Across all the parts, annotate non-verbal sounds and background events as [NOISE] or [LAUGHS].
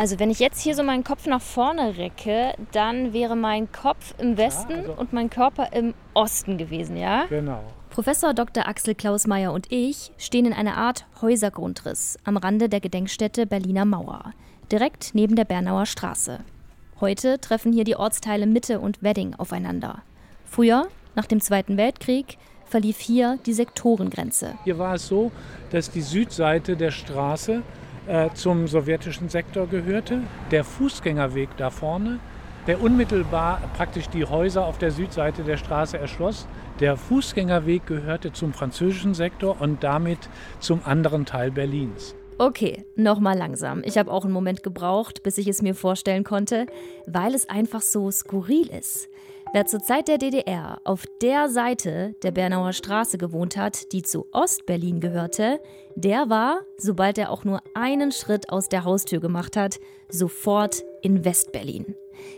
Also wenn ich jetzt hier so meinen Kopf nach vorne recke, dann wäre mein Kopf im Westen ja, also und mein Körper im Osten gewesen, ja? Genau. Professor Dr. Axel Klausmeier und ich stehen in einer Art Häusergrundriss am Rande der Gedenkstätte Berliner Mauer, direkt neben der Bernauer Straße. Heute treffen hier die Ortsteile Mitte und Wedding aufeinander. Früher, nach dem Zweiten Weltkrieg, verlief hier die Sektorengrenze. Hier war es so, dass die Südseite der Straße äh, zum sowjetischen Sektor gehörte. Der Fußgängerweg da vorne, der unmittelbar praktisch die Häuser auf der Südseite der Straße erschloss. Der Fußgängerweg gehörte zum französischen Sektor und damit zum anderen Teil Berlins. Okay, nochmal langsam. Ich habe auch einen Moment gebraucht, bis ich es mir vorstellen konnte, weil es einfach so skurril ist. Wer zur Zeit der DDR auf der Seite der Bernauer Straße gewohnt hat, die zu Ostberlin gehörte, der war, sobald er auch nur einen Schritt aus der Haustür gemacht hat, sofort in Westberlin.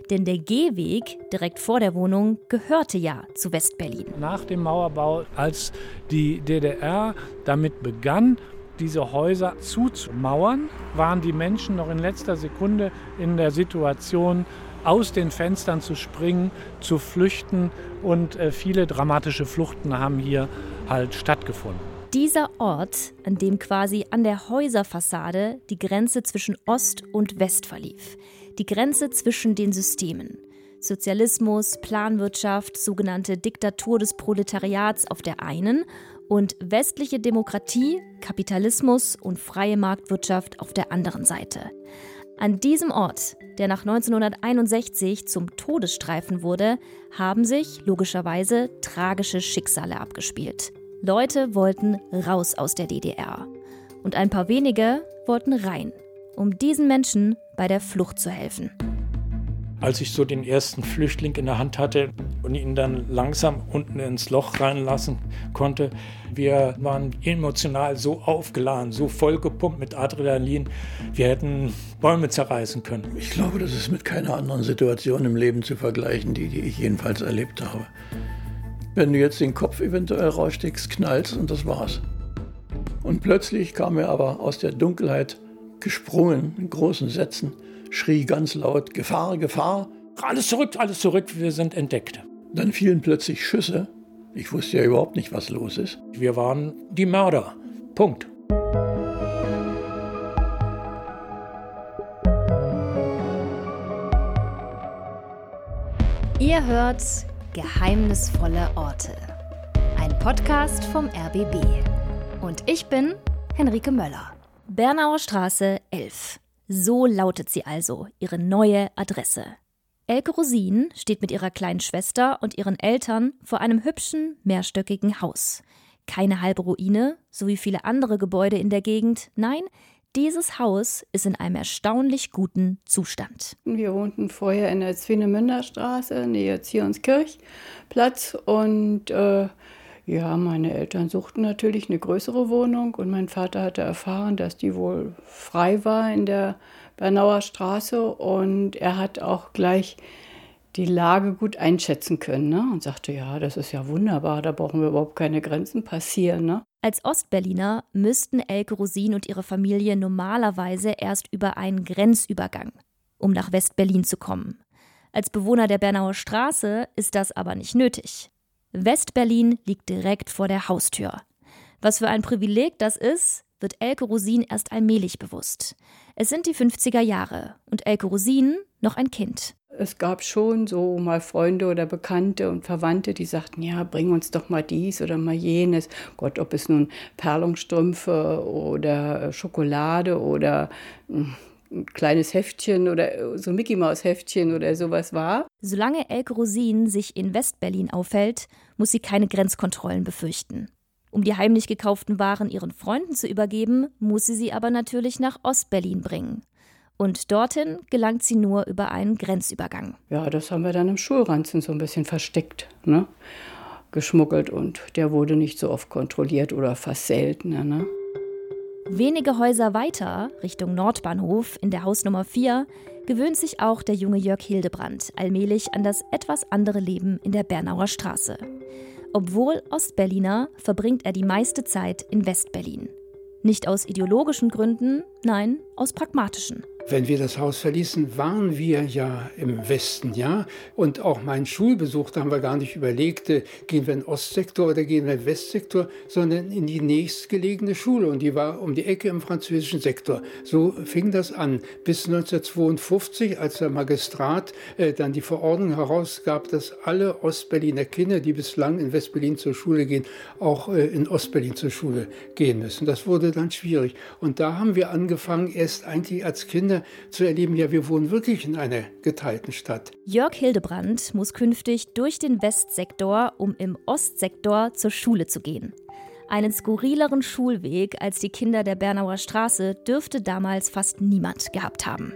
Denn der Gehweg direkt vor der Wohnung gehörte ja zu Westberlin. Nach dem Mauerbau, als die DDR damit begann, diese Häuser zuzumauern, waren die Menschen noch in letzter Sekunde in der Situation, aus den Fenstern zu springen, zu flüchten und äh, viele dramatische Fluchten haben hier halt stattgefunden. Dieser Ort, an dem quasi an der Häuserfassade die Grenze zwischen Ost und West verlief, die Grenze zwischen den Systemen. Sozialismus, Planwirtschaft, sogenannte Diktatur des Proletariats auf der einen und westliche Demokratie, Kapitalismus und freie Marktwirtschaft auf der anderen Seite. An diesem Ort, der nach 1961 zum Todesstreifen wurde, haben sich logischerweise tragische Schicksale abgespielt. Leute wollten raus aus der DDR. Und ein paar wenige wollten rein, um diesen Menschen bei der Flucht zu helfen. Als ich so den ersten Flüchtling in der Hand hatte und ihn dann langsam unten ins Loch reinlassen konnte, wir waren emotional so aufgeladen, so vollgepumpt mit Adrenalin, wir hätten Bäume zerreißen können. Ich glaube, das ist mit keiner anderen Situation im Leben zu vergleichen, die, die ich jedenfalls erlebt habe. Wenn du jetzt den Kopf eventuell raussteckst, knallst und das war's. Und plötzlich kam er aber aus der Dunkelheit gesprungen in großen Sätzen schrie ganz laut Gefahr, Gefahr. Alles zurück, alles zurück, wir sind entdeckt. Dann fielen plötzlich Schüsse. Ich wusste ja überhaupt nicht, was los ist. Wir waren die Mörder. Punkt. Ihr hört Geheimnisvolle Orte. Ein Podcast vom RBB. Und ich bin Henrike Möller. Bernauer Straße 11. So lautet sie also, ihre neue Adresse. Elke Rosin steht mit ihrer kleinen Schwester und ihren Eltern vor einem hübschen, mehrstöckigen Haus. Keine halbe Ruine, so wie viele andere Gebäude in der Gegend. Nein, dieses Haus ist in einem erstaunlich guten Zustand. Wir wohnten vorher in der Zwinemünder Straße, nähe Zionskirchplatz. Und äh, ja, meine Eltern suchten natürlich eine größere Wohnung und mein Vater hatte erfahren, dass die wohl frei war in der Bernauer Straße und er hat auch gleich die Lage gut einschätzen können ne? und sagte, ja, das ist ja wunderbar, da brauchen wir überhaupt keine Grenzen passieren. Ne? Als Ostberliner müssten Elke Rosin und ihre Familie normalerweise erst über einen Grenzübergang, um nach Westberlin zu kommen. Als Bewohner der Bernauer Straße ist das aber nicht nötig. Westberlin liegt direkt vor der Haustür. Was für ein Privileg das ist, wird Elke Rosin erst allmählich bewusst. Es sind die 50er Jahre und Elke Rosin noch ein Kind. Es gab schon so mal Freunde oder Bekannte und Verwandte, die sagten, ja, bring uns doch mal dies oder mal jenes. Gott, ob es nun Perlungsstrümpfe oder Schokolade oder hm, ein kleines Heftchen oder so ein Mickey Maus Heftchen oder sowas war. Solange Elke Rosin sich in Westberlin aufhält, muss sie keine Grenzkontrollen befürchten. Um die heimlich gekauften Waren ihren Freunden zu übergeben, muss sie sie aber natürlich nach Ostberlin bringen. Und dorthin gelangt sie nur über einen Grenzübergang. Ja, das haben wir dann im Schulranzen so ein bisschen versteckt, ne? geschmuggelt und der wurde nicht so oft kontrolliert oder fast seltener. Ne? Wenige Häuser weiter, Richtung Nordbahnhof, in der Hausnummer 4, gewöhnt sich auch der junge Jörg Hildebrand allmählich an das etwas andere Leben in der Bernauer Straße. Obwohl Ostberliner verbringt er die meiste Zeit in Westberlin. Nicht aus ideologischen Gründen, nein, aus pragmatischen. Wenn wir das Haus verließen, waren wir ja im Westen, ja. Und auch meinen Schulbesuch, da haben wir gar nicht überlegt, äh, gehen wir in den Ostsektor oder gehen wir in den Westsektor, sondern in die nächstgelegene Schule. Und die war um die Ecke im französischen Sektor. So fing das an. Bis 1952, als der Magistrat äh, dann die Verordnung herausgab, dass alle Ostberliner Kinder, die bislang in Westberlin zur Schule gehen, auch äh, in Ostberlin zur Schule gehen müssen. Das wurde dann schwierig. Und da haben wir angefangen, erst eigentlich als Kinder Kinder zu erleben, ja, wir wohnen wirklich in einer geteilten Stadt. Jörg Hildebrand muss künftig durch den Westsektor, um im Ostsektor zur Schule zu gehen. Einen skurrileren Schulweg als die Kinder der Bernauer Straße dürfte damals fast niemand gehabt haben.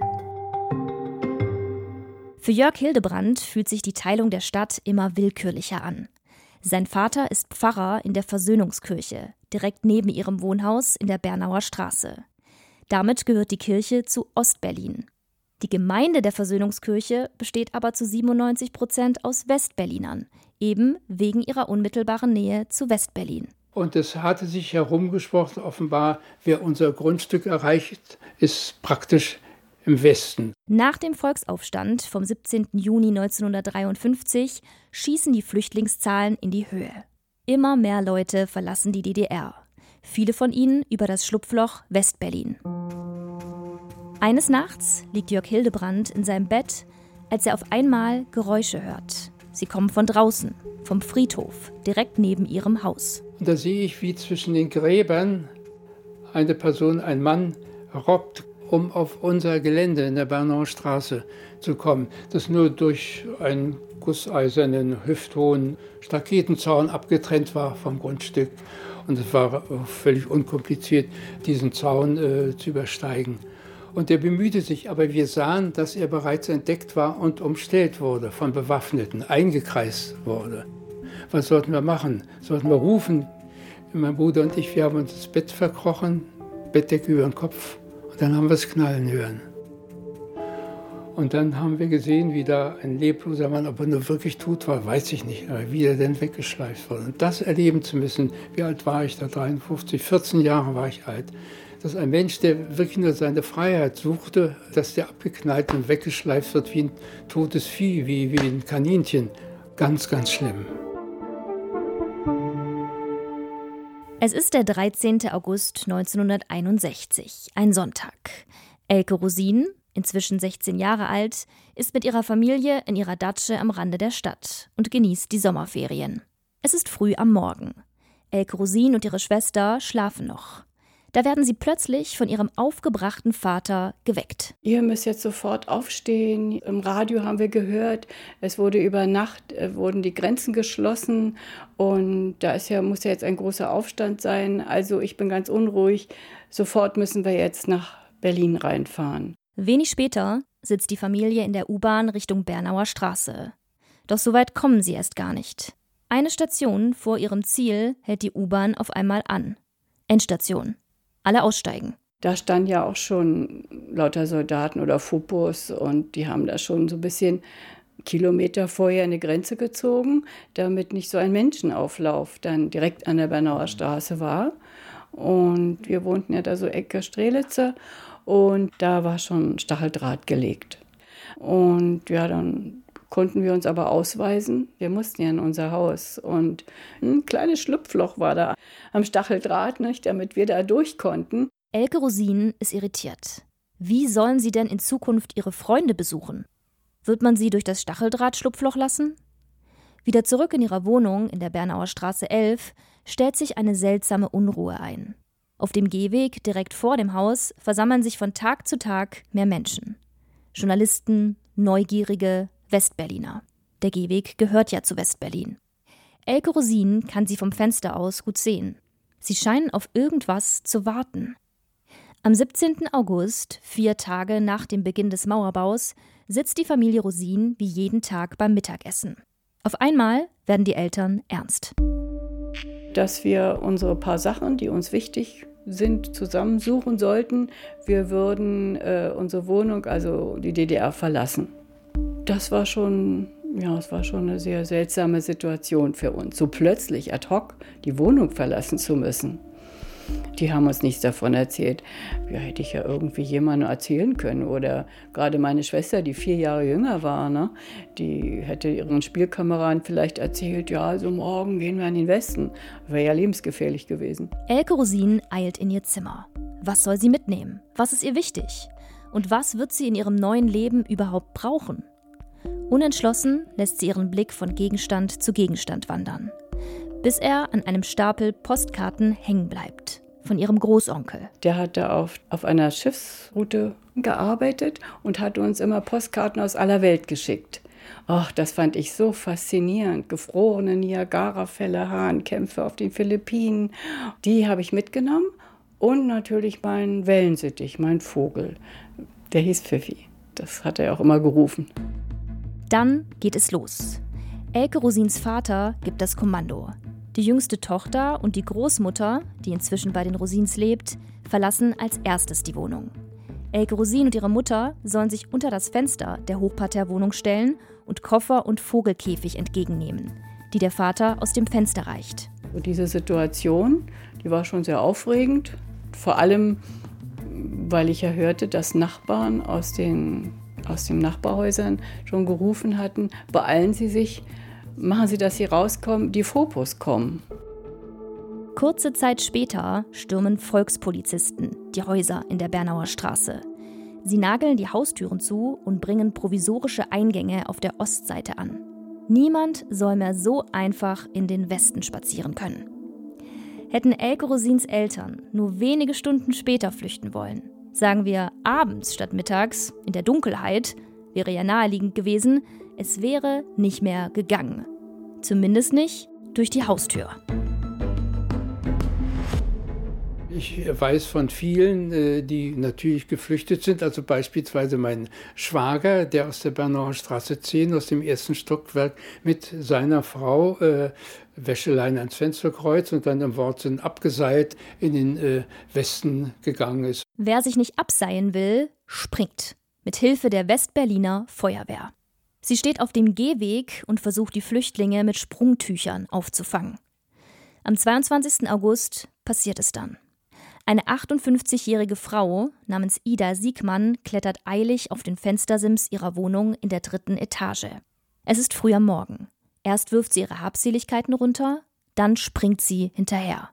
Für Jörg Hildebrand fühlt sich die Teilung der Stadt immer willkürlicher an. Sein Vater ist Pfarrer in der Versöhnungskirche, direkt neben ihrem Wohnhaus in der Bernauer Straße. Damit gehört die Kirche zu Ostberlin. Die Gemeinde der Versöhnungskirche besteht aber zu 97 Prozent aus Westberlinern, eben wegen ihrer unmittelbaren Nähe zu Westberlin. Und es hatte sich herumgesprochen, offenbar, wer unser Grundstück erreicht, ist praktisch im Westen. Nach dem Volksaufstand vom 17. Juni 1953 schießen die Flüchtlingszahlen in die Höhe. Immer mehr Leute verlassen die DDR viele von ihnen über das Schlupfloch Westberlin. Eines Nachts liegt Jörg Hildebrand in seinem Bett, als er auf einmal Geräusche hört. Sie kommen von draußen, vom Friedhof, direkt neben ihrem Haus. Da sehe ich, wie zwischen den Gräbern eine Person, ein Mann, robbt, um auf unser Gelände in der Bernauer Straße zu kommen, das nur durch einen gusseisernen, hüfthohen Staketenzaun abgetrennt war vom Grundstück. Und es war völlig unkompliziert, diesen Zaun äh, zu übersteigen. Und er bemühte sich, aber wir sahen, dass er bereits entdeckt war und umstellt wurde von Bewaffneten, eingekreist wurde. Was sollten wir machen? Sollten wir rufen? Mein Bruder und ich, wir haben uns ins Bett verkrochen, Bettdecke über den Kopf und dann haben wir es knallen hören. Und dann haben wir gesehen, wie da ein lebloser Mann, ob er nur wirklich tot war, weiß ich nicht, aber wie er denn weggeschleift wurde. Und das erleben zu müssen, wie alt war ich da? 53, 14 Jahre war ich alt. Dass ein Mensch, der wirklich nur seine Freiheit suchte, dass der abgeknallt und weggeschleift wird wie ein totes Vieh, wie, wie ein Kaninchen. Ganz, ganz schlimm. Es ist der 13. August 1961, ein Sonntag. Elke Rosin, inzwischen 16 Jahre alt, ist mit ihrer Familie in ihrer Datsche am Rande der Stadt und genießt die Sommerferien. Es ist früh am Morgen. Elke Rosin und ihre Schwester schlafen noch. Da werden sie plötzlich von ihrem aufgebrachten Vater geweckt. Ihr müsst jetzt sofort aufstehen. Im Radio haben wir gehört, es wurde über Nacht äh, wurden die Grenzen geschlossen und da ist ja muss ja jetzt ein großer Aufstand sein. Also ich bin ganz unruhig. Sofort müssen wir jetzt nach Berlin reinfahren. Wenig später sitzt die Familie in der U-Bahn Richtung Bernauer Straße. Doch so weit kommen sie erst gar nicht. Eine Station vor ihrem Ziel hält die U-Bahn auf einmal an. Endstation. Alle aussteigen. Da standen ja auch schon lauter Soldaten oder Fupos und die haben da schon so ein bisschen Kilometer vorher eine Grenze gezogen, damit nicht so ein Menschenauflauf dann direkt an der Bernauer Straße war. Und wir wohnten ja da so Ecke Strelitzer und da war schon Stacheldraht gelegt. Und ja, dann konnten wir uns aber ausweisen. Wir mussten ja in unser Haus und ein kleines Schlupfloch war da am Stacheldraht, nicht, damit wir da durch konnten. Elke Rosin ist irritiert. Wie sollen sie denn in Zukunft ihre Freunde besuchen? Wird man sie durch das Stacheldrahtschlupfloch lassen? Wieder zurück in ihrer Wohnung in der Bernauer Straße 11 stellt sich eine seltsame Unruhe ein. Auf dem Gehweg direkt vor dem Haus versammeln sich von Tag zu Tag mehr Menschen. Journalisten, Neugierige, Westberliner. Der Gehweg gehört ja zu Westberlin. Elke Rosin kann sie vom Fenster aus gut sehen. Sie scheinen auf irgendwas zu warten. Am 17. August, vier Tage nach dem Beginn des Mauerbaus, sitzt die Familie Rosin wie jeden Tag beim Mittagessen. Auf einmal werden die Eltern ernst dass wir unsere paar Sachen, die uns wichtig sind, zusammensuchen sollten. Wir würden äh, unsere Wohnung, also die DDR, verlassen. Das war schon, ja, es war schon eine sehr seltsame Situation für uns, so plötzlich ad hoc die Wohnung verlassen zu müssen. Die haben uns nichts davon erzählt. Ja, hätte ich ja irgendwie jemandem erzählen können. Oder gerade meine Schwester, die vier Jahre jünger war, ne, die hätte ihren Spielkameraden vielleicht erzählt, ja, also morgen gehen wir in den Westen. Wäre ja lebensgefährlich gewesen. Elke Rosin eilt in ihr Zimmer. Was soll sie mitnehmen? Was ist ihr wichtig? Und was wird sie in ihrem neuen Leben überhaupt brauchen? Unentschlossen lässt sie ihren Blick von Gegenstand zu Gegenstand wandern, bis er an einem Stapel Postkarten hängen bleibt von ihrem Großonkel. Der hatte auf, auf einer Schiffsroute gearbeitet und hat uns immer Postkarten aus aller Welt geschickt. Ach, das fand ich so faszinierend. Gefrorene Niagara-Fälle, Hahnkämpfe auf den Philippinen. Die habe ich mitgenommen. Und natürlich meinen Wellensittich, mein Vogel. Der hieß Pfiffi. Das hat er auch immer gerufen. Dann geht es los. Elke Rosins Vater gibt das Kommando. Die jüngste Tochter und die Großmutter, die inzwischen bei den Rosins lebt, verlassen als erstes die Wohnung. Elke Rosin und ihre Mutter sollen sich unter das Fenster der Hochparterrewohnung stellen und Koffer und Vogelkäfig entgegennehmen, die der Vater aus dem Fenster reicht. Diese Situation, die war schon sehr aufregend. Vor allem, weil ich ja hörte, dass Nachbarn aus den aus den Nachbarhäusern schon gerufen hatten, beeilen Sie sich, machen Sie, dass Sie rauskommen, die Fopos kommen. Kurze Zeit später stürmen Volkspolizisten die Häuser in der Bernauer Straße. Sie nageln die Haustüren zu und bringen provisorische Eingänge auf der Ostseite an. Niemand soll mehr so einfach in den Westen spazieren können. Hätten Elke Rosins Eltern nur wenige Stunden später flüchten wollen, sagen wir abends statt mittags, in der Dunkelheit, wäre ja naheliegend gewesen, es wäre nicht mehr gegangen. Zumindest nicht durch die Haustür. Ich weiß von vielen, äh, die natürlich geflüchtet sind, also beispielsweise mein Schwager, der aus der Bernauer Straße 10, aus dem ersten Stockwerk mit seiner Frau äh, Wäscheleine ans Fensterkreuz und dann im Wortsinn abgeseilt in den äh, Westen gegangen ist. Wer sich nicht abseilen will, springt. Mit Hilfe der Westberliner Feuerwehr. Sie steht auf dem Gehweg und versucht die Flüchtlinge mit Sprungtüchern aufzufangen. Am 22. August passiert es dann. Eine 58-jährige Frau namens Ida Siegmann klettert eilig auf den Fenstersims ihrer Wohnung in der dritten Etage. Es ist früh am Morgen. Erst wirft sie ihre Habseligkeiten runter, dann springt sie hinterher.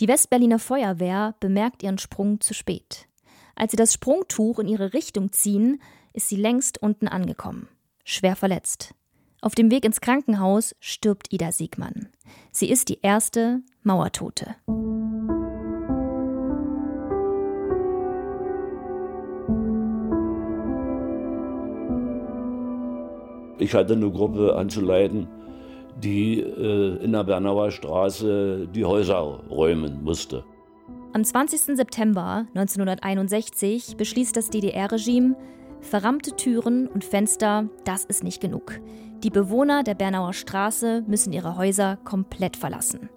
Die Westberliner Feuerwehr bemerkt ihren Sprung zu spät. Als sie das Sprungtuch in ihre Richtung ziehen, ist sie längst unten angekommen, schwer verletzt. Auf dem Weg ins Krankenhaus stirbt Ida Siegmann. Sie ist die erste Mauertote. Ich hatte eine Gruppe anzuleiten, die äh, in der Bernauer Straße die Häuser räumen musste. Am 20. September 1961 beschließt das DDR-Regime, verrammte Türen und Fenster, das ist nicht genug. Die Bewohner der Bernauer Straße müssen ihre Häuser komplett verlassen.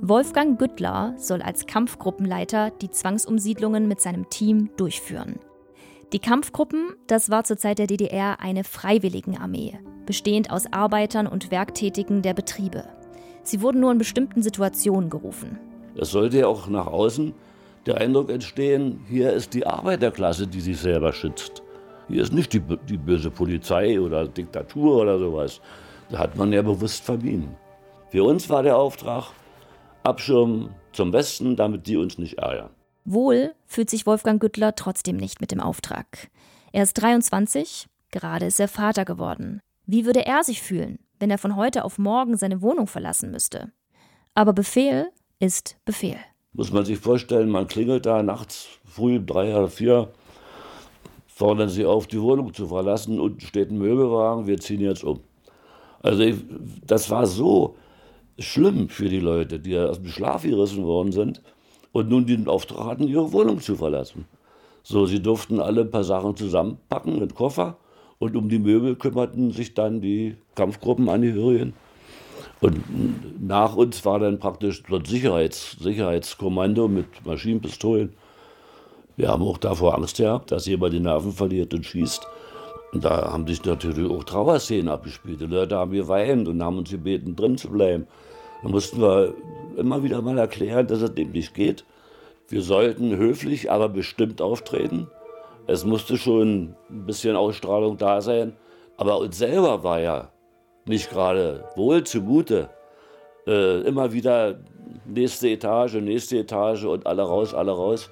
Wolfgang Güttler soll als Kampfgruppenleiter die Zwangsumsiedlungen mit seinem Team durchführen. Die Kampfgruppen, das war zur Zeit der DDR eine Freiwilligenarmee, bestehend aus Arbeitern und Werktätigen der Betriebe. Sie wurden nur in bestimmten Situationen gerufen. Es sollte ja auch nach außen der Eindruck entstehen, hier ist die Arbeiterklasse, die sich selber schützt. Hier ist nicht die, die böse Polizei oder Diktatur oder sowas. Da hat man ja bewusst vermieden. Für uns war der Auftrag, Abschirm zum Westen, damit die uns nicht ärgern. Wohl fühlt sich Wolfgang Güttler trotzdem nicht mit dem Auftrag. Er ist 23, gerade ist er Vater geworden. Wie würde er sich fühlen, wenn er von heute auf morgen seine Wohnung verlassen müsste? Aber Befehl ist Befehl. Muss man sich vorstellen, man klingelt da nachts früh um drei oder vier, fordern sie auf, die Wohnung zu verlassen. und steht ein Möbelwagen, wir ziehen jetzt um. Also ich, das war so schlimm für die Leute, die aus dem Schlaf gerissen worden sind und nun den Auftrag hatten, ihre Wohnung zu verlassen. So, sie durften alle ein paar Sachen zusammenpacken in Koffer und um die Möbel kümmerten sich dann die Kampfgruppenangehörigen. Und nach uns war dann praktisch das Sicherheits Sicherheitskommando mit Maschinenpistolen. Wir haben auch davor Angst gehabt, dass jemand die Nerven verliert und schießt. Und da haben sich natürlich auch Trauerszenen abgespielt. Die Leute haben geweint und haben uns gebeten, drin zu bleiben. Da mussten wir immer wieder mal erklären, dass es dem nicht geht. Wir sollten höflich, aber bestimmt auftreten. Es musste schon ein bisschen Ausstrahlung da sein. Aber uns selber war ja nicht gerade wohl zugute. Äh, immer wieder nächste Etage, nächste Etage und alle raus, alle raus.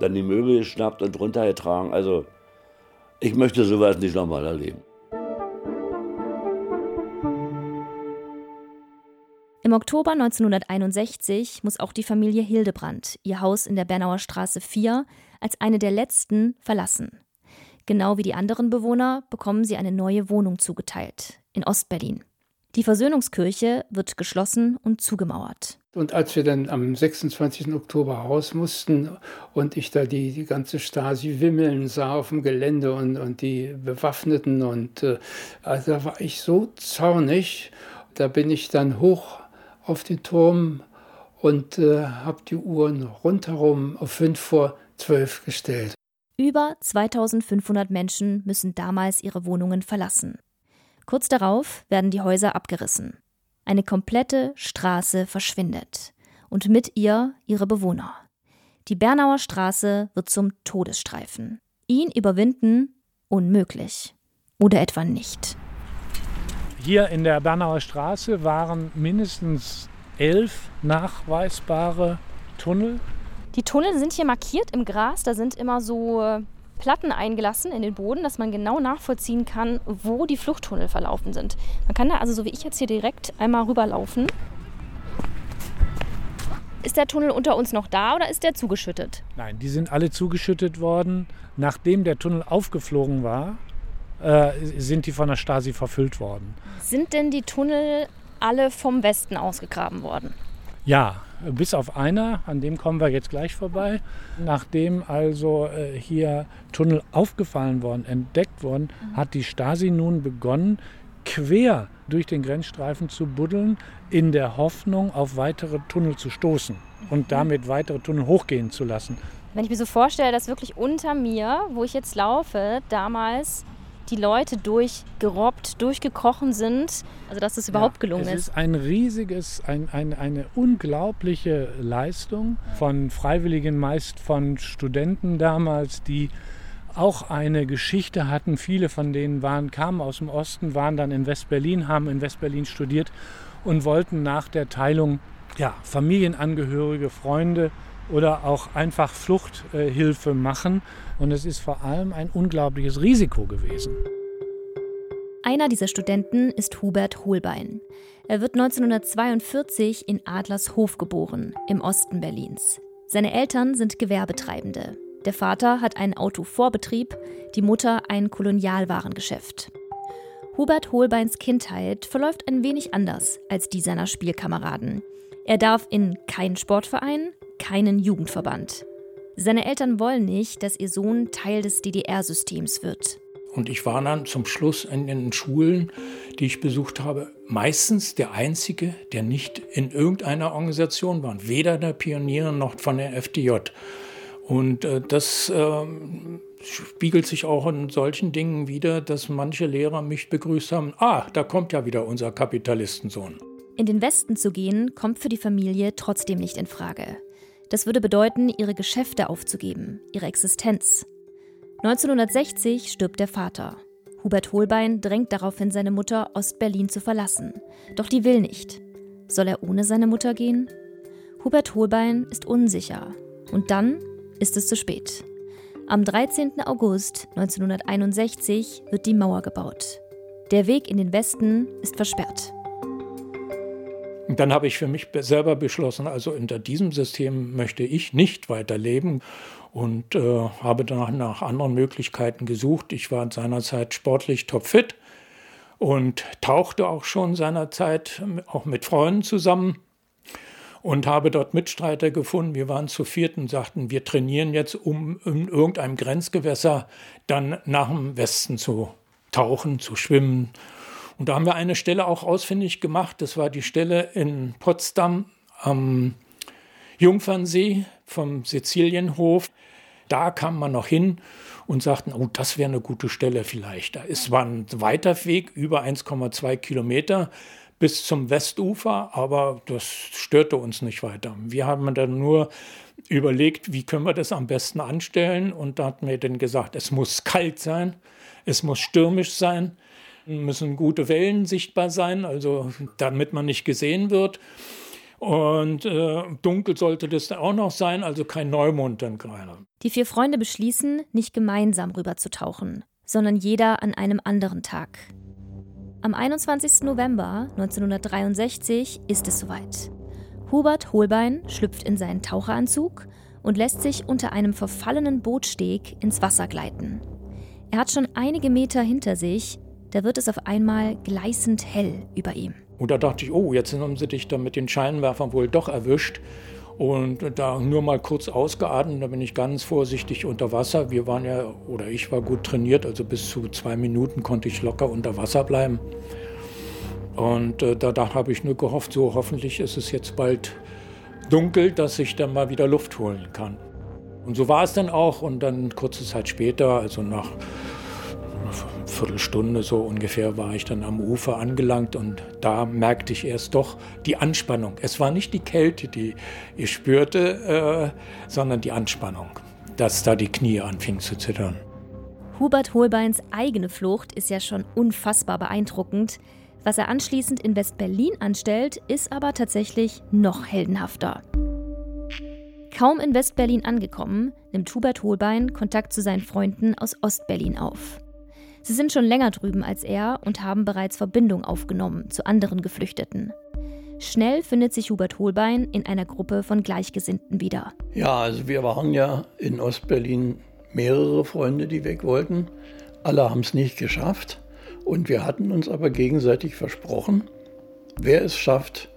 Dann die Möbel geschnappt und runtergetragen. Also ich möchte sowas nicht nochmal erleben. Im Oktober 1961 muss auch die Familie Hildebrand ihr Haus in der Bernauer Straße 4 als eine der letzten verlassen. Genau wie die anderen Bewohner bekommen sie eine neue Wohnung zugeteilt in Ostberlin. Die Versöhnungskirche wird geschlossen und zugemauert. Und als wir dann am 26. Oktober raus mussten und ich da die, die ganze Stasi wimmeln sah auf dem Gelände und, und die Bewaffneten und äh, also da war ich so zornig, da bin ich dann hoch auf den Turm und äh, habe die Uhren rundherum auf fünf vor zwölf gestellt. Über 2500 Menschen müssen damals ihre Wohnungen verlassen. Kurz darauf werden die Häuser abgerissen. Eine komplette Straße verschwindet und mit ihr ihre Bewohner. Die Bernauer Straße wird zum Todesstreifen. Ihn überwinden unmöglich oder etwa nicht. Hier in der Bernauer Straße waren mindestens elf nachweisbare Tunnel. Die Tunnel sind hier markiert im Gras. Da sind immer so äh, Platten eingelassen in den Boden, dass man genau nachvollziehen kann, wo die Fluchttunnel verlaufen sind. Man kann da also, so wie ich jetzt hier direkt einmal rüberlaufen. Ist der Tunnel unter uns noch da oder ist der zugeschüttet? Nein, die sind alle zugeschüttet worden. Nachdem der Tunnel aufgeflogen war, äh, sind die von der Stasi verfüllt worden. Sind denn die Tunnel alle vom Westen ausgegraben worden? Ja, bis auf einer, an dem kommen wir jetzt gleich vorbei. Nachdem also äh, hier Tunnel aufgefallen worden, entdeckt worden, mhm. hat die Stasi nun begonnen, quer durch den Grenzstreifen zu buddeln, in der Hoffnung, auf weitere Tunnel zu stoßen und mhm. damit weitere Tunnel hochgehen zu lassen. Wenn ich mir so vorstelle, dass wirklich unter mir, wo ich jetzt laufe, damals die Leute durchgerobbt, durchgekrochen sind, also dass es überhaupt ja, gelungen ist. Es ist ein riesiges, ein, ein, eine unglaubliche Leistung von Freiwilligen, meist von Studenten damals, die auch eine Geschichte hatten. Viele von denen waren, kamen aus dem Osten, waren dann in West-Berlin, haben in West-Berlin studiert und wollten nach der Teilung ja, Familienangehörige, Freunde oder auch einfach Fluchthilfe machen. Und es ist vor allem ein unglaubliches Risiko gewesen. Einer dieser Studenten ist Hubert Holbein. Er wird 1942 in Adlershof geboren, im Osten Berlins. Seine Eltern sind Gewerbetreibende. Der Vater hat einen Autovorbetrieb, die Mutter ein Kolonialwarengeschäft. Hubert Holbeins Kindheit verläuft ein wenig anders als die seiner Spielkameraden. Er darf in keinen Sportverein, keinen Jugendverband. Seine Eltern wollen nicht, dass ihr Sohn Teil des DDR-Systems wird. Und ich war dann zum Schluss in den Schulen, die ich besucht habe, meistens der Einzige, der nicht in irgendeiner Organisation war, weder der Pionier noch von der FDJ. Und äh, das äh, spiegelt sich auch in solchen Dingen wieder, dass manche Lehrer mich begrüßt haben, ah, da kommt ja wieder unser Kapitalistensohn. In den Westen zu gehen, kommt für die Familie trotzdem nicht in Frage. Das würde bedeuten, ihre Geschäfte aufzugeben, ihre Existenz. 1960 stirbt der Vater. Hubert Holbein drängt daraufhin seine Mutter, Ostberlin zu verlassen. Doch die will nicht. Soll er ohne seine Mutter gehen? Hubert Holbein ist unsicher. Und dann ist es zu spät. Am 13. August 1961 wird die Mauer gebaut. Der Weg in den Westen ist versperrt. Und dann habe ich für mich selber beschlossen, also unter diesem System möchte ich nicht weiterleben und äh, habe danach nach anderen Möglichkeiten gesucht. Ich war seinerzeit sportlich topfit und tauchte auch schon seinerzeit auch mit Freunden zusammen und habe dort Mitstreiter gefunden. Wir waren zu viert und sagten, wir trainieren jetzt, um in irgendeinem Grenzgewässer dann nach dem Westen zu tauchen, zu schwimmen und da haben wir eine Stelle auch ausfindig gemacht. Das war die Stelle in Potsdam am Jungfernsee vom Sizilienhof. Da kam man noch hin und sagten, oh, das wäre eine gute Stelle vielleicht. Da ist war ein weiter Weg, über 1,2 Kilometer bis zum Westufer, aber das störte uns nicht weiter. Wir haben dann nur überlegt, wie können wir das am besten anstellen und da hat mir dann gesagt, es muss kalt sein, es muss stürmisch sein, müssen gute Wellen sichtbar sein, also damit man nicht gesehen wird. Und äh, dunkel sollte das auch noch sein, also kein Neumond dann gerade. Die vier Freunde beschließen, nicht gemeinsam rüberzutauchen, sondern jeder an einem anderen Tag. Am 21. November 1963 ist es soweit. Hubert Holbein schlüpft in seinen Taucheranzug und lässt sich unter einem verfallenen Bootsteg ins Wasser gleiten. Er hat schon einige Meter hinter sich, da wird es auf einmal gleißend hell über ihm. Und da dachte ich, oh, jetzt haben sie dich da mit den Scheinwerfern wohl doch erwischt. Und da nur mal kurz ausgeatmet, da bin ich ganz vorsichtig unter Wasser. Wir waren ja, oder ich war gut trainiert, also bis zu zwei Minuten konnte ich locker unter Wasser bleiben. Und äh, da, da habe ich nur gehofft, so hoffentlich ist es jetzt bald dunkel, dass ich dann mal wieder Luft holen kann. Und so war es dann auch. Und dann kurze Zeit später, also nach Viertelstunde so ungefähr, war ich dann am Ufer angelangt. Und da merkte ich erst doch die Anspannung. Es war nicht die Kälte, die ich spürte, äh, sondern die Anspannung, dass da die Knie anfingen zu zittern. Hubert Holbeins eigene Flucht ist ja schon unfassbar beeindruckend. Was er anschließend in West-Berlin anstellt, ist aber tatsächlich noch heldenhafter. Kaum in West-Berlin angekommen, nimmt Hubert Holbein Kontakt zu seinen Freunden aus Ost-Berlin auf. Sie sind schon länger drüben als er und haben bereits Verbindung aufgenommen zu anderen Geflüchteten. Schnell findet sich Hubert Holbein in einer Gruppe von Gleichgesinnten wieder. Ja, also wir waren ja in Ostberlin mehrere Freunde, die weg wollten. Alle haben es nicht geschafft. Und wir hatten uns aber gegenseitig versprochen, wer es schafft,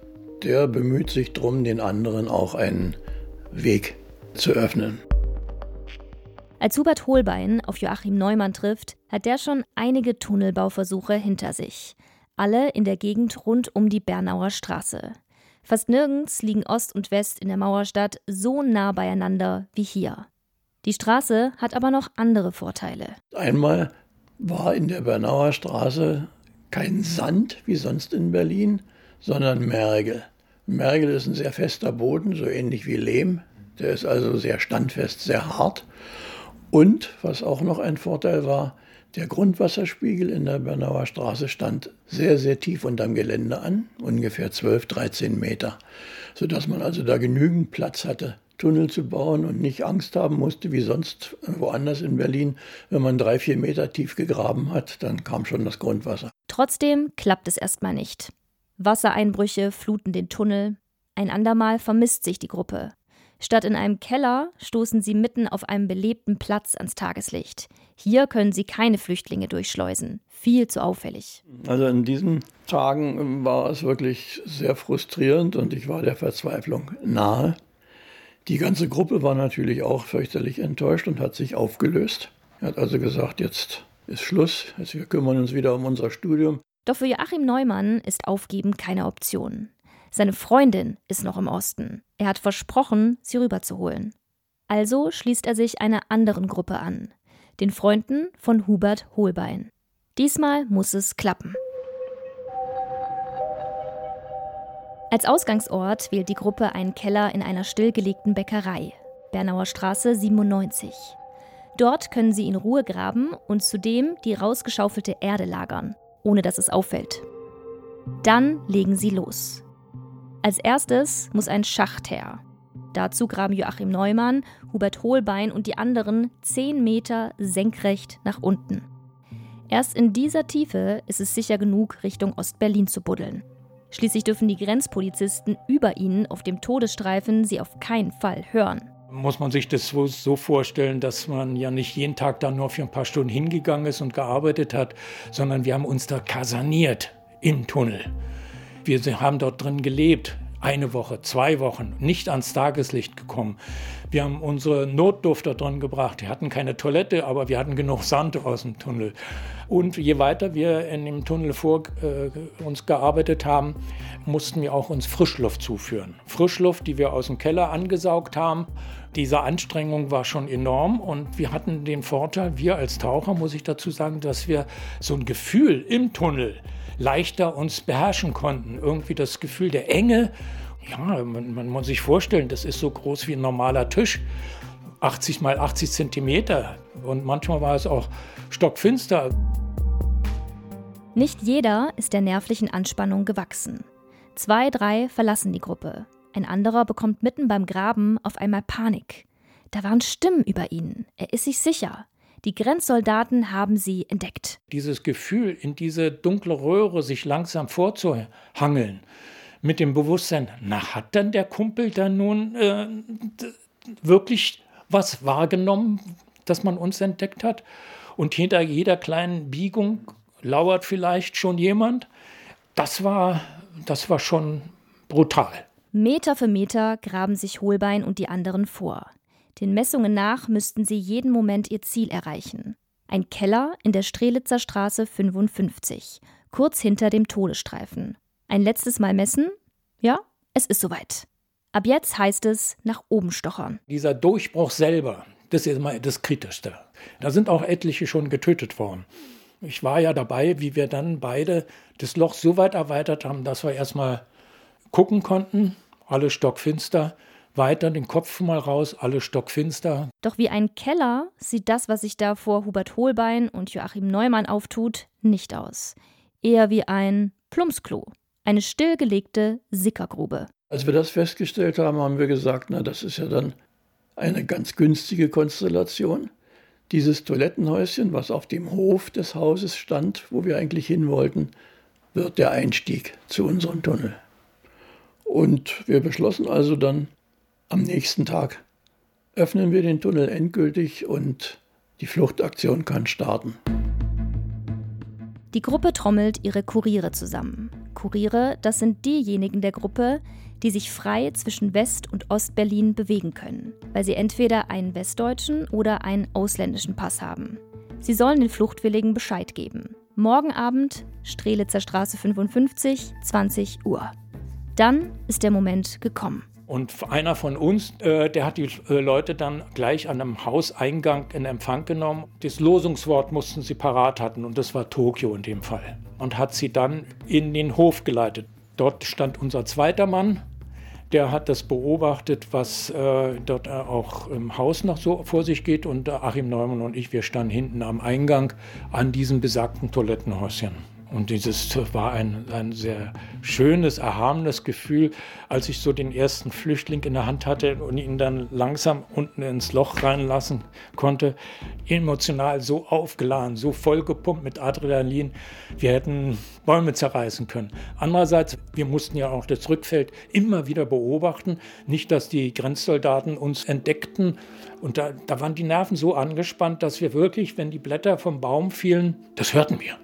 der bemüht sich darum, den anderen auch einen Weg zu öffnen. Als Hubert Holbein auf Joachim Neumann trifft, hat der schon einige Tunnelbauversuche hinter sich. Alle in der Gegend rund um die Bernauer Straße. Fast nirgends liegen Ost und West in der Mauerstadt so nah beieinander wie hier. Die Straße hat aber noch andere Vorteile. Einmal war in der Bernauer Straße kein Sand wie sonst in Berlin, sondern Mergel. Mergel ist ein sehr fester Boden, so ähnlich wie Lehm. Der ist also sehr standfest, sehr hart. Und was auch noch ein Vorteil war, der Grundwasserspiegel in der Bernauer Straße stand sehr, sehr tief unterm Gelände an, ungefähr 12, 13 Meter, sodass man also da genügend Platz hatte, Tunnel zu bauen und nicht Angst haben musste, wie sonst woanders in Berlin. Wenn man drei, vier Meter tief gegraben hat, dann kam schon das Grundwasser. Trotzdem klappt es erstmal nicht. Wassereinbrüche fluten den Tunnel. Ein andermal vermisst sich die Gruppe. Statt in einem Keller stoßen sie mitten auf einem belebten Platz ans Tageslicht. Hier können sie keine Flüchtlinge durchschleusen. Viel zu auffällig. Also in diesen Tagen war es wirklich sehr frustrierend und ich war der Verzweiflung nahe. Die ganze Gruppe war natürlich auch fürchterlich enttäuscht und hat sich aufgelöst. Er hat also gesagt, jetzt ist Schluss, jetzt wir kümmern uns wieder um unser Studium. Doch für Joachim Neumann ist Aufgeben keine Option. Seine Freundin ist noch im Osten. Er hat versprochen, sie rüberzuholen. Also schließt er sich einer anderen Gruppe an, den Freunden von Hubert Holbein. Diesmal muss es klappen. Als Ausgangsort wählt die Gruppe einen Keller in einer stillgelegten Bäckerei, Bernauer Straße 97. Dort können sie in Ruhe graben und zudem die rausgeschaufelte Erde lagern, ohne dass es auffällt. Dann legen sie los. Als erstes muss ein Schacht her. Dazu graben Joachim Neumann, Hubert Hohlbein und die anderen 10 Meter senkrecht nach unten. Erst in dieser Tiefe ist es sicher genug, Richtung Ostberlin zu buddeln. Schließlich dürfen die Grenzpolizisten über ihnen auf dem Todesstreifen sie auf keinen Fall hören. Muss man sich das so vorstellen, dass man ja nicht jeden Tag da nur für ein paar Stunden hingegangen ist und gearbeitet hat, sondern wir haben uns da kaserniert im Tunnel. Wir haben dort drin gelebt, eine Woche, zwei Wochen, nicht ans Tageslicht gekommen. Wir haben unsere Notduft da drin gebracht. Wir hatten keine Toilette, aber wir hatten genug Sand aus dem Tunnel. Und je weiter wir in dem Tunnel vor äh, uns gearbeitet haben, mussten wir auch uns Frischluft zuführen. Frischluft, die wir aus dem Keller angesaugt haben, Diese Anstrengung war schon enorm und wir hatten den Vorteil, wir als Taucher, muss ich dazu sagen, dass wir so ein Gefühl im Tunnel leichter uns beherrschen konnten. Irgendwie das Gefühl der Enge. Ja, man, man muss sich vorstellen, das ist so groß wie ein normaler Tisch. 80 mal 80 Zentimeter. Und manchmal war es auch stockfinster. Nicht jeder ist der nervlichen Anspannung gewachsen. Zwei, drei verlassen die Gruppe. Ein anderer bekommt mitten beim Graben auf einmal Panik. Da waren Stimmen über ihn. Er ist sich sicher. Die Grenzsoldaten haben sie entdeckt. Dieses Gefühl, in diese dunkle Röhre sich langsam vorzuhangeln, mit dem Bewusstsein, na, hat dann der Kumpel dann nun äh, wirklich was wahrgenommen, dass man uns entdeckt hat? Und hinter jeder kleinen Biegung lauert vielleicht schon jemand. Das war, das war schon brutal. Meter für Meter graben sich Holbein und die anderen vor. Den Messungen nach müssten sie jeden Moment ihr Ziel erreichen. Ein Keller in der Strelitzer Straße 55, kurz hinter dem Todesstreifen. Ein letztes Mal messen? Ja, es ist soweit. Ab jetzt heißt es nach oben stochern. Dieser Durchbruch selber, das ist immer das Kritischste. Da sind auch etliche schon getötet worden. Ich war ja dabei, wie wir dann beide das Loch so weit erweitert haben, dass wir erstmal gucken konnten, alle stockfinster, weiter den Kopf mal raus, alle stockfinster. Doch wie ein Keller sieht das, was sich da vor Hubert Holbein und Joachim Neumann auftut, nicht aus. Eher wie ein Plumpsklo, eine stillgelegte Sickergrube. Als wir das festgestellt haben, haben wir gesagt, na, das ist ja dann eine ganz günstige Konstellation. Dieses Toilettenhäuschen, was auf dem Hof des Hauses stand, wo wir eigentlich hin wollten, wird der Einstieg zu unserem Tunnel. Und wir beschlossen also dann, am nächsten Tag öffnen wir den Tunnel endgültig und die Fluchtaktion kann starten. Die Gruppe trommelt ihre Kuriere zusammen. Kuriere, das sind diejenigen der Gruppe, die sich frei zwischen West- und Ostberlin bewegen können, weil sie entweder einen westdeutschen oder einen ausländischen Pass haben. Sie sollen den Fluchtwilligen Bescheid geben. Morgen Abend, Strelitzer Straße 55, 20 Uhr. Dann ist der Moment gekommen. Und einer von uns, äh, der hat die äh, Leute dann gleich an einem Hauseingang in Empfang genommen. Das Losungswort mussten sie parat hatten und das war Tokio in dem Fall. Und hat sie dann in den Hof geleitet. Dort stand unser zweiter Mann, der hat das beobachtet, was äh, dort äh, auch im Haus noch so vor sich geht. Und Achim Neumann und ich, wir standen hinten am Eingang an diesem besagten Toilettenhäuschen. Und dieses war ein, ein sehr schönes, erhabenes Gefühl, als ich so den ersten Flüchtling in der Hand hatte und ihn dann langsam unten ins Loch reinlassen konnte. Emotional so aufgeladen, so vollgepumpt mit Adrenalin, wir hätten Bäume zerreißen können. Andererseits, wir mussten ja auch das Rückfeld immer wieder beobachten. Nicht, dass die Grenzsoldaten uns entdeckten. Und da, da waren die Nerven so angespannt, dass wir wirklich, wenn die Blätter vom Baum fielen, das hörten wir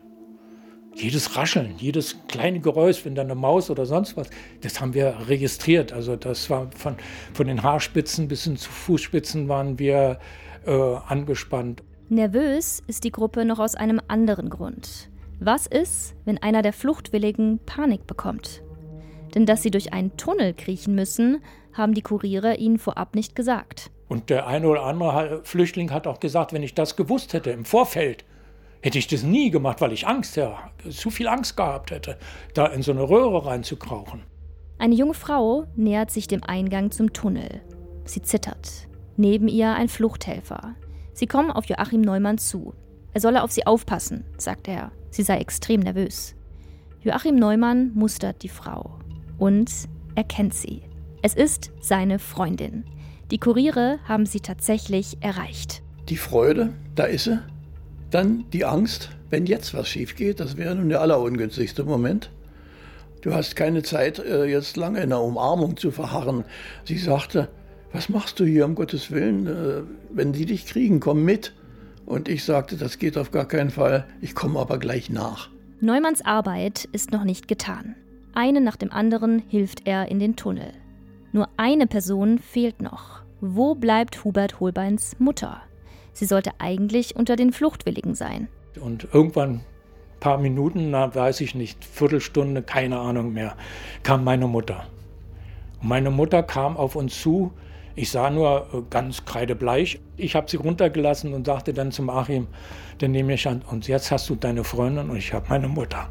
jedes Rascheln, jedes kleine Geräusch, wenn da eine Maus oder sonst was, das haben wir registriert. Also das war von, von den Haarspitzen bis hin zu Fußspitzen waren wir äh, angespannt. Nervös ist die Gruppe noch aus einem anderen Grund. Was ist, wenn einer der Fluchtwilligen Panik bekommt? Denn dass sie durch einen Tunnel kriechen müssen, haben die Kuriere ihnen vorab nicht gesagt. Und der eine oder andere Flüchtling hat auch gesagt, wenn ich das gewusst hätte im Vorfeld, hätte ich das nie gemacht, weil ich Angst, ja, zu viel Angst gehabt hätte, da in so eine Röhre reinzukrauchen. Eine junge Frau nähert sich dem Eingang zum Tunnel. Sie zittert. Neben ihr ein Fluchthelfer. Sie kommen auf Joachim Neumann zu. Er solle auf sie aufpassen, sagt er. Sie sei extrem nervös. Joachim Neumann mustert die Frau und erkennt sie. Es ist seine Freundin. Die Kuriere haben sie tatsächlich erreicht. Die Freude, da ist sie. Dann die Angst, wenn jetzt was schief geht, das wäre nun der allerungünstigste Moment. Du hast keine Zeit, äh, jetzt lange in der Umarmung zu verharren. Sie sagte, was machst du hier, um Gottes Willen? Äh, wenn die dich kriegen, komm mit. Und ich sagte, das geht auf gar keinen Fall, ich komme aber gleich nach. Neumanns Arbeit ist noch nicht getan. Eine nach dem anderen hilft er in den Tunnel. Nur eine Person fehlt noch. Wo bleibt Hubert Holbeins Mutter? Sie sollte eigentlich unter den Fluchtwilligen sein. Und irgendwann, ein paar Minuten, na, weiß ich nicht, Viertelstunde, keine Ahnung mehr, kam meine Mutter. Und meine Mutter kam auf uns zu Ich sah nur äh, ganz kreidebleich. Ich habe sie runtergelassen und sagte dann zum Achim, der nehme mich an, und jetzt hast du deine Freundin und ich habe meine Mutter.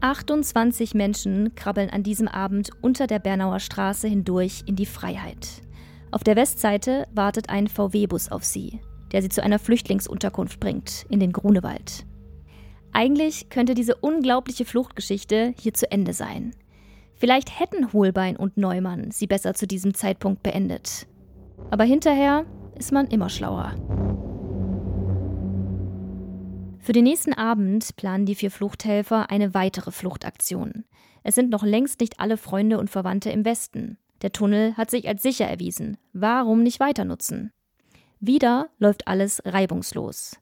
28 Menschen krabbeln an diesem Abend unter der Bernauer Straße hindurch in die Freiheit. Auf der Westseite wartet ein VW-Bus auf sie, der sie zu einer Flüchtlingsunterkunft bringt, in den Grunewald. Eigentlich könnte diese unglaubliche Fluchtgeschichte hier zu Ende sein. Vielleicht hätten Hohlbein und Neumann sie besser zu diesem Zeitpunkt beendet. Aber hinterher ist man immer schlauer. Für den nächsten Abend planen die vier Fluchthelfer eine weitere Fluchtaktion. Es sind noch längst nicht alle Freunde und Verwandte im Westen. Der Tunnel hat sich als sicher erwiesen. Warum nicht weiter nutzen? Wieder läuft alles reibungslos.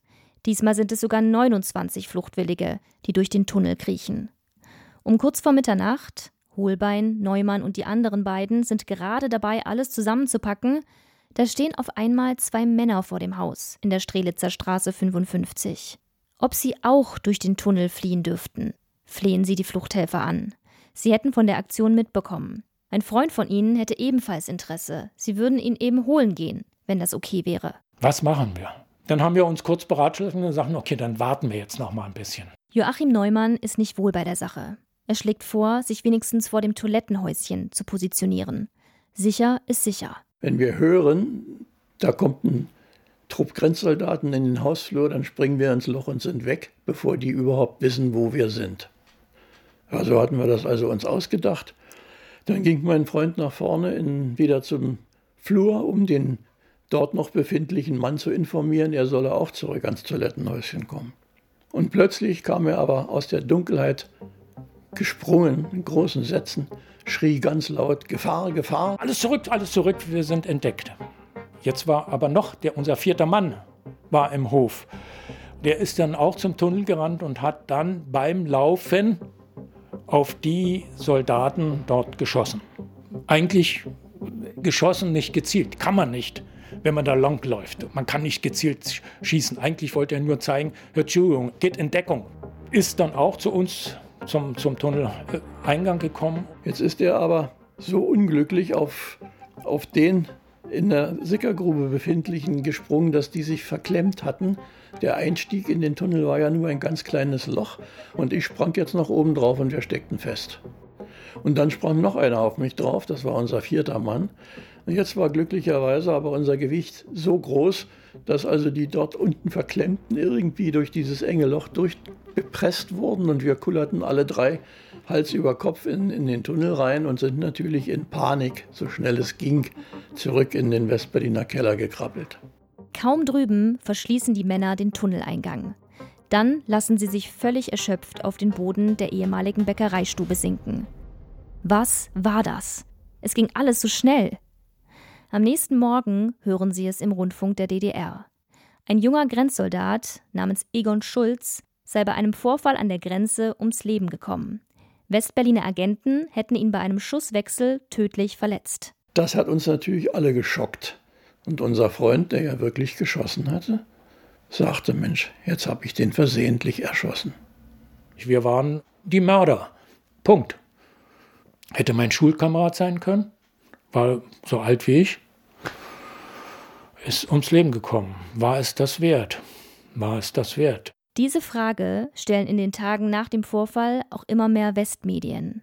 Diesmal sind es sogar 29 Fluchtwillige, die durch den Tunnel kriechen. Um kurz vor Mitternacht, Hohlbein, Neumann und die anderen beiden sind gerade dabei, alles zusammenzupacken, da stehen auf einmal zwei Männer vor dem Haus in der Strelitzer Straße 55. Ob sie auch durch den Tunnel fliehen dürften, flehen sie die Fluchthelfer an. Sie hätten von der Aktion mitbekommen. Ein Freund von ihnen hätte ebenfalls Interesse. Sie würden ihn eben holen gehen, wenn das okay wäre. Was machen wir? Dann haben wir uns kurz beratschlagt und gesagt, okay, dann warten wir jetzt noch mal ein bisschen. Joachim Neumann ist nicht wohl bei der Sache. Er schlägt vor, sich wenigstens vor dem Toilettenhäuschen zu positionieren. Sicher ist sicher. Wenn wir hören, da kommt ein Trupp Grenzsoldaten in den Hausflur, dann springen wir ins Loch und sind weg, bevor die überhaupt wissen, wo wir sind. Ja, so hatten wir das also uns ausgedacht. Dann ging mein Freund nach vorne in, wieder zum Flur, um den dort noch befindlichen Mann zu informieren, er solle auch zurück ans Toilettenhäuschen kommen. Und plötzlich kam er aber aus der Dunkelheit gesprungen in großen Sätzen, schrie ganz laut, Gefahr, Gefahr. Alles zurück, alles zurück, wir sind entdeckt. Jetzt war aber noch der, unser vierter Mann war im Hof. Der ist dann auch zum Tunnel gerannt und hat dann beim Laufen auf die Soldaten dort geschossen. Eigentlich geschossen, nicht gezielt. Kann man nicht, wenn man da lang läuft. Man kann nicht gezielt schießen. Eigentlich wollte er nur zeigen, Entschuldigung, geht in Deckung. Ist dann auch zu uns zum, zum Tunneleingang gekommen. Jetzt ist er aber so unglücklich auf, auf den in der Sickergrube befindlichen gesprungen, dass die sich verklemmt hatten. Der Einstieg in den Tunnel war ja nur ein ganz kleines Loch und ich sprang jetzt noch oben drauf und wir steckten fest. Und dann sprang noch einer auf mich drauf, das war unser vierter Mann. Und jetzt war glücklicherweise aber unser Gewicht so groß, dass also die dort unten Verklemmten irgendwie durch dieses enge Loch durchgepresst wurden und wir kullerten alle drei Hals über Kopf in, in den Tunnel rein und sind natürlich in Panik, so schnell es ging, zurück in den Westberliner Keller gekrabbelt. Kaum drüben verschließen die Männer den Tunneleingang. Dann lassen sie sich völlig erschöpft auf den Boden der ehemaligen Bäckereistube sinken. Was war das? Es ging alles so schnell. Am nächsten Morgen hören sie es im Rundfunk der DDR. Ein junger Grenzsoldat namens Egon Schulz sei bei einem Vorfall an der Grenze ums Leben gekommen. Westberliner Agenten hätten ihn bei einem Schusswechsel tödlich verletzt. Das hat uns natürlich alle geschockt. Und unser Freund, der ja wirklich geschossen hatte, sagte, Mensch, jetzt habe ich den versehentlich erschossen. Wir waren die Mörder. Punkt. Hätte mein Schulkamerad sein können, war so alt wie ich, ist ums Leben gekommen. War es das wert? War es das wert? Diese Frage stellen in den Tagen nach dem Vorfall auch immer mehr Westmedien.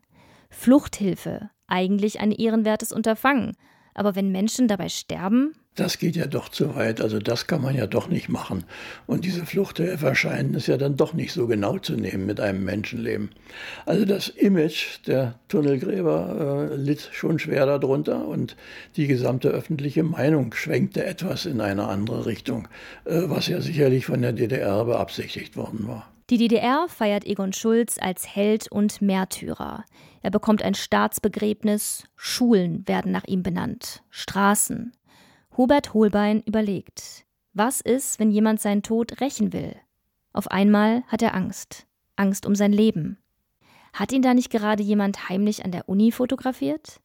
Fluchthilfe, eigentlich ein ehrenwertes Unterfangen, aber wenn Menschen dabei sterben, das geht ja doch zu weit. Also das kann man ja doch nicht machen. Und diese Fluchthilfe scheinen es ja dann doch nicht so genau zu nehmen mit einem Menschenleben. Also das Image der Tunnelgräber äh, litt schon schwer darunter und die gesamte öffentliche Meinung schwenkte etwas in eine andere Richtung, äh, was ja sicherlich von der DDR beabsichtigt worden war. Die DDR feiert Egon Schulz als Held und Märtyrer. Er bekommt ein Staatsbegräbnis, Schulen werden nach ihm benannt, Straßen. Hubert Holbein überlegt, was ist, wenn jemand seinen Tod rächen will? Auf einmal hat er Angst. Angst um sein Leben. Hat ihn da nicht gerade jemand heimlich an der Uni fotografiert?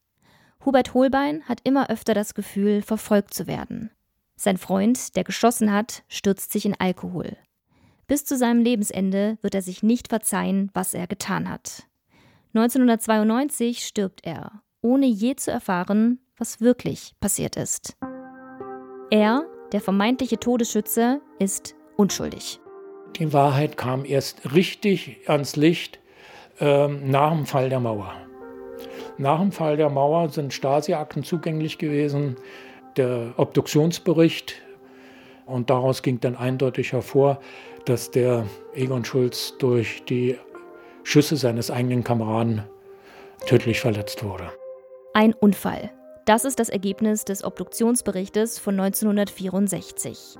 Hubert Holbein hat immer öfter das Gefühl, verfolgt zu werden. Sein Freund, der geschossen hat, stürzt sich in Alkohol. Bis zu seinem Lebensende wird er sich nicht verzeihen, was er getan hat. 1992 stirbt er, ohne je zu erfahren, was wirklich passiert ist. Er, der vermeintliche Todesschütze, ist unschuldig. Die Wahrheit kam erst richtig ans Licht äh, nach dem Fall der Mauer. Nach dem Fall der Mauer sind Stasi-Akten zugänglich gewesen, der Obduktionsbericht. Und daraus ging dann eindeutig hervor, dass der Egon Schulz durch die Schüsse seines eigenen Kameraden tödlich verletzt wurde. Ein Unfall. Das ist das Ergebnis des Obduktionsberichtes von 1964.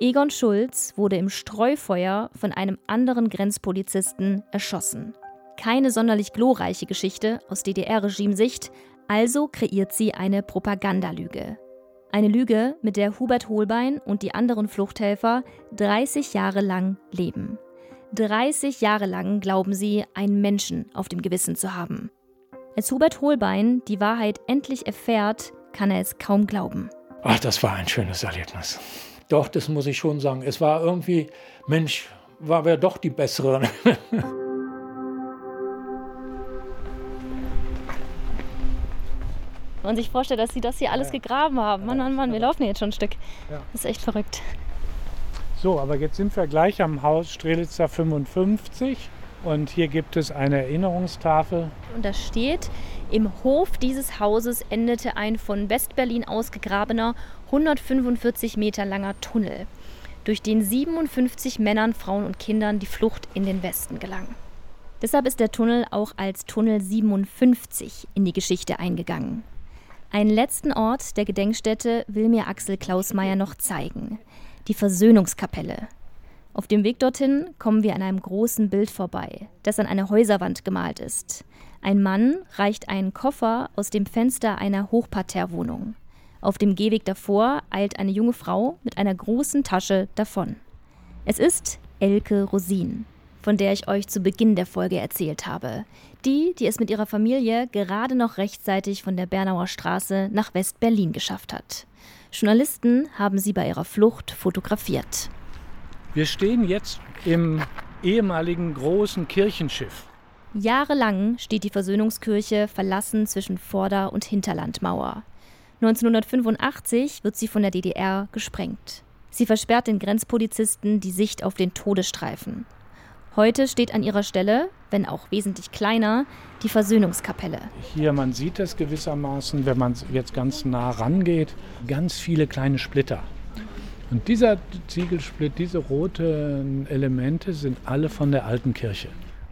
Egon Schulz wurde im Streufeuer von einem anderen Grenzpolizisten erschossen. Keine sonderlich glorreiche Geschichte aus DDR-Regimesicht, also kreiert sie eine Propagandalüge. Eine Lüge, mit der Hubert Holbein und die anderen Fluchthelfer 30 Jahre lang leben. 30 Jahre lang glauben sie, einen Menschen auf dem Gewissen zu haben. Als Hubert Holbein die Wahrheit endlich erfährt, kann er es kaum glauben. Ach, das war ein schönes Erlebnis. Doch, das muss ich schon sagen. Es war irgendwie, Mensch, war wir doch die bessere. [LAUGHS] Man sich vorstellt, dass sie das hier alles gegraben haben. Mann, Mann, Mann, wir laufen jetzt schon ein Stück. Das ist echt verrückt. So, aber jetzt sind wir gleich am Haus Strelitzer 55 und hier gibt es eine Erinnerungstafel. Und da steht, im Hof dieses Hauses endete ein von Westberlin ausgegrabener 145 Meter langer Tunnel, durch den 57 Männern, Frauen und Kindern die Flucht in den Westen gelang. Deshalb ist der Tunnel auch als Tunnel 57 in die Geschichte eingegangen. Einen letzten Ort der Gedenkstätte will mir Axel Klausmeier noch zeigen. Die Versöhnungskapelle. Auf dem Weg dorthin kommen wir an einem großen Bild vorbei, das an einer Häuserwand gemalt ist. Ein Mann reicht einen Koffer aus dem Fenster einer Hochparterrewohnung. Auf dem Gehweg davor eilt eine junge Frau mit einer großen Tasche davon. Es ist Elke Rosin, von der ich euch zu Beginn der Folge erzählt habe. Die, die es mit ihrer Familie gerade noch rechtzeitig von der Bernauer Straße nach West-Berlin geschafft hat. Journalisten haben sie bei ihrer Flucht fotografiert. Wir stehen jetzt im ehemaligen großen Kirchenschiff. Jahrelang steht die Versöhnungskirche verlassen zwischen Vorder- und Hinterlandmauer. 1985 wird sie von der DDR gesprengt. Sie versperrt den Grenzpolizisten die Sicht auf den Todesstreifen. Heute steht an ihrer Stelle, wenn auch wesentlich kleiner, die Versöhnungskapelle. Hier, man sieht es gewissermaßen, wenn man jetzt ganz nah rangeht, ganz viele kleine Splitter. Und dieser Ziegelsplit, diese roten Elemente sind alle von der alten Kirche.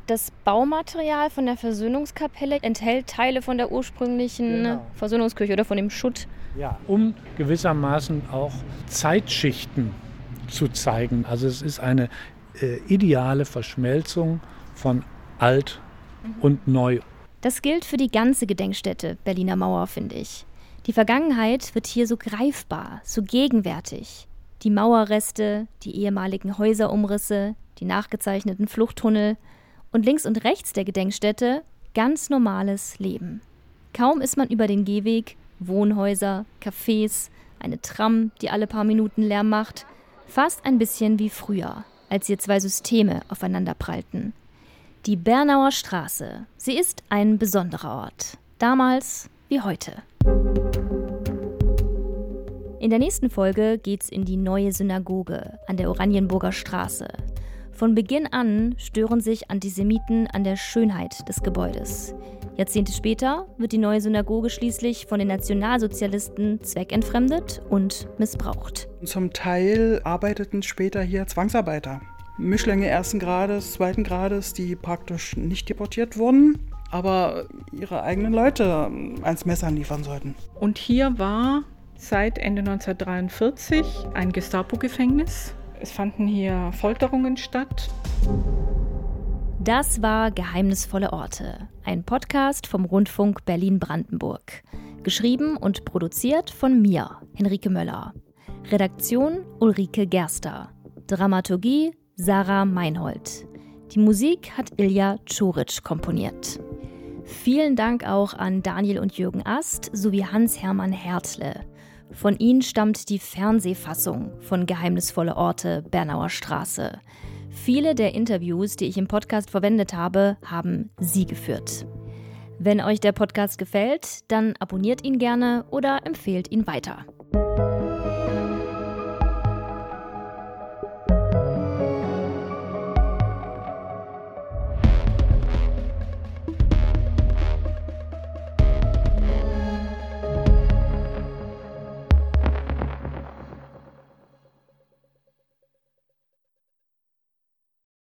Das Baumaterial von der Versöhnungskapelle enthält Teile von der ursprünglichen genau. Versöhnungskirche oder von dem Schutt. Ja, um gewissermaßen auch Zeitschichten zu zeigen. Also es ist eine äh, ideale Verschmelzung von alt mhm. und neu. Das gilt für die ganze Gedenkstätte Berliner Mauer, finde ich. Die Vergangenheit wird hier so greifbar, so gegenwärtig. Die Mauerreste, die ehemaligen Häuserumrisse, die nachgezeichneten Fluchttunnel und links und rechts der Gedenkstätte ganz normales Leben. Kaum ist man über den Gehweg, Wohnhäuser, Cafés, eine Tram, die alle paar Minuten Lärm macht, fast ein bisschen wie früher, als hier zwei Systeme aufeinander prallten. Die Bernauer Straße, sie ist ein besonderer Ort, damals wie heute. In der nächsten Folge geht's in die neue Synagoge an der Oranienburger Straße. Von Beginn an stören sich Antisemiten an der Schönheit des Gebäudes. Jahrzehnte später wird die neue Synagoge schließlich von den Nationalsozialisten zweckentfremdet und missbraucht. Zum Teil arbeiteten später hier Zwangsarbeiter. Mischlinge ersten Grades, zweiten Grades, die praktisch nicht deportiert wurden, aber ihre eigenen Leute ans Messer liefern sollten. Und hier war seit Ende 1943 ein Gestapo-Gefängnis. Es fanden hier Folterungen statt. Das war Geheimnisvolle Orte, ein Podcast vom Rundfunk Berlin-Brandenburg. Geschrieben und produziert von mir, Henrike Möller. Redaktion Ulrike Gerster. Dramaturgie Sarah Meinhold. Die Musik hat Ilja Czuric komponiert. Vielen Dank auch an Daniel und Jürgen Ast sowie Hans-Hermann Hertle. Von ihnen stammt die Fernsehfassung von Geheimnisvolle Orte Bernauer Straße. Viele der Interviews, die ich im Podcast verwendet habe, haben sie geführt. Wenn euch der Podcast gefällt, dann abonniert ihn gerne oder empfehlt ihn weiter.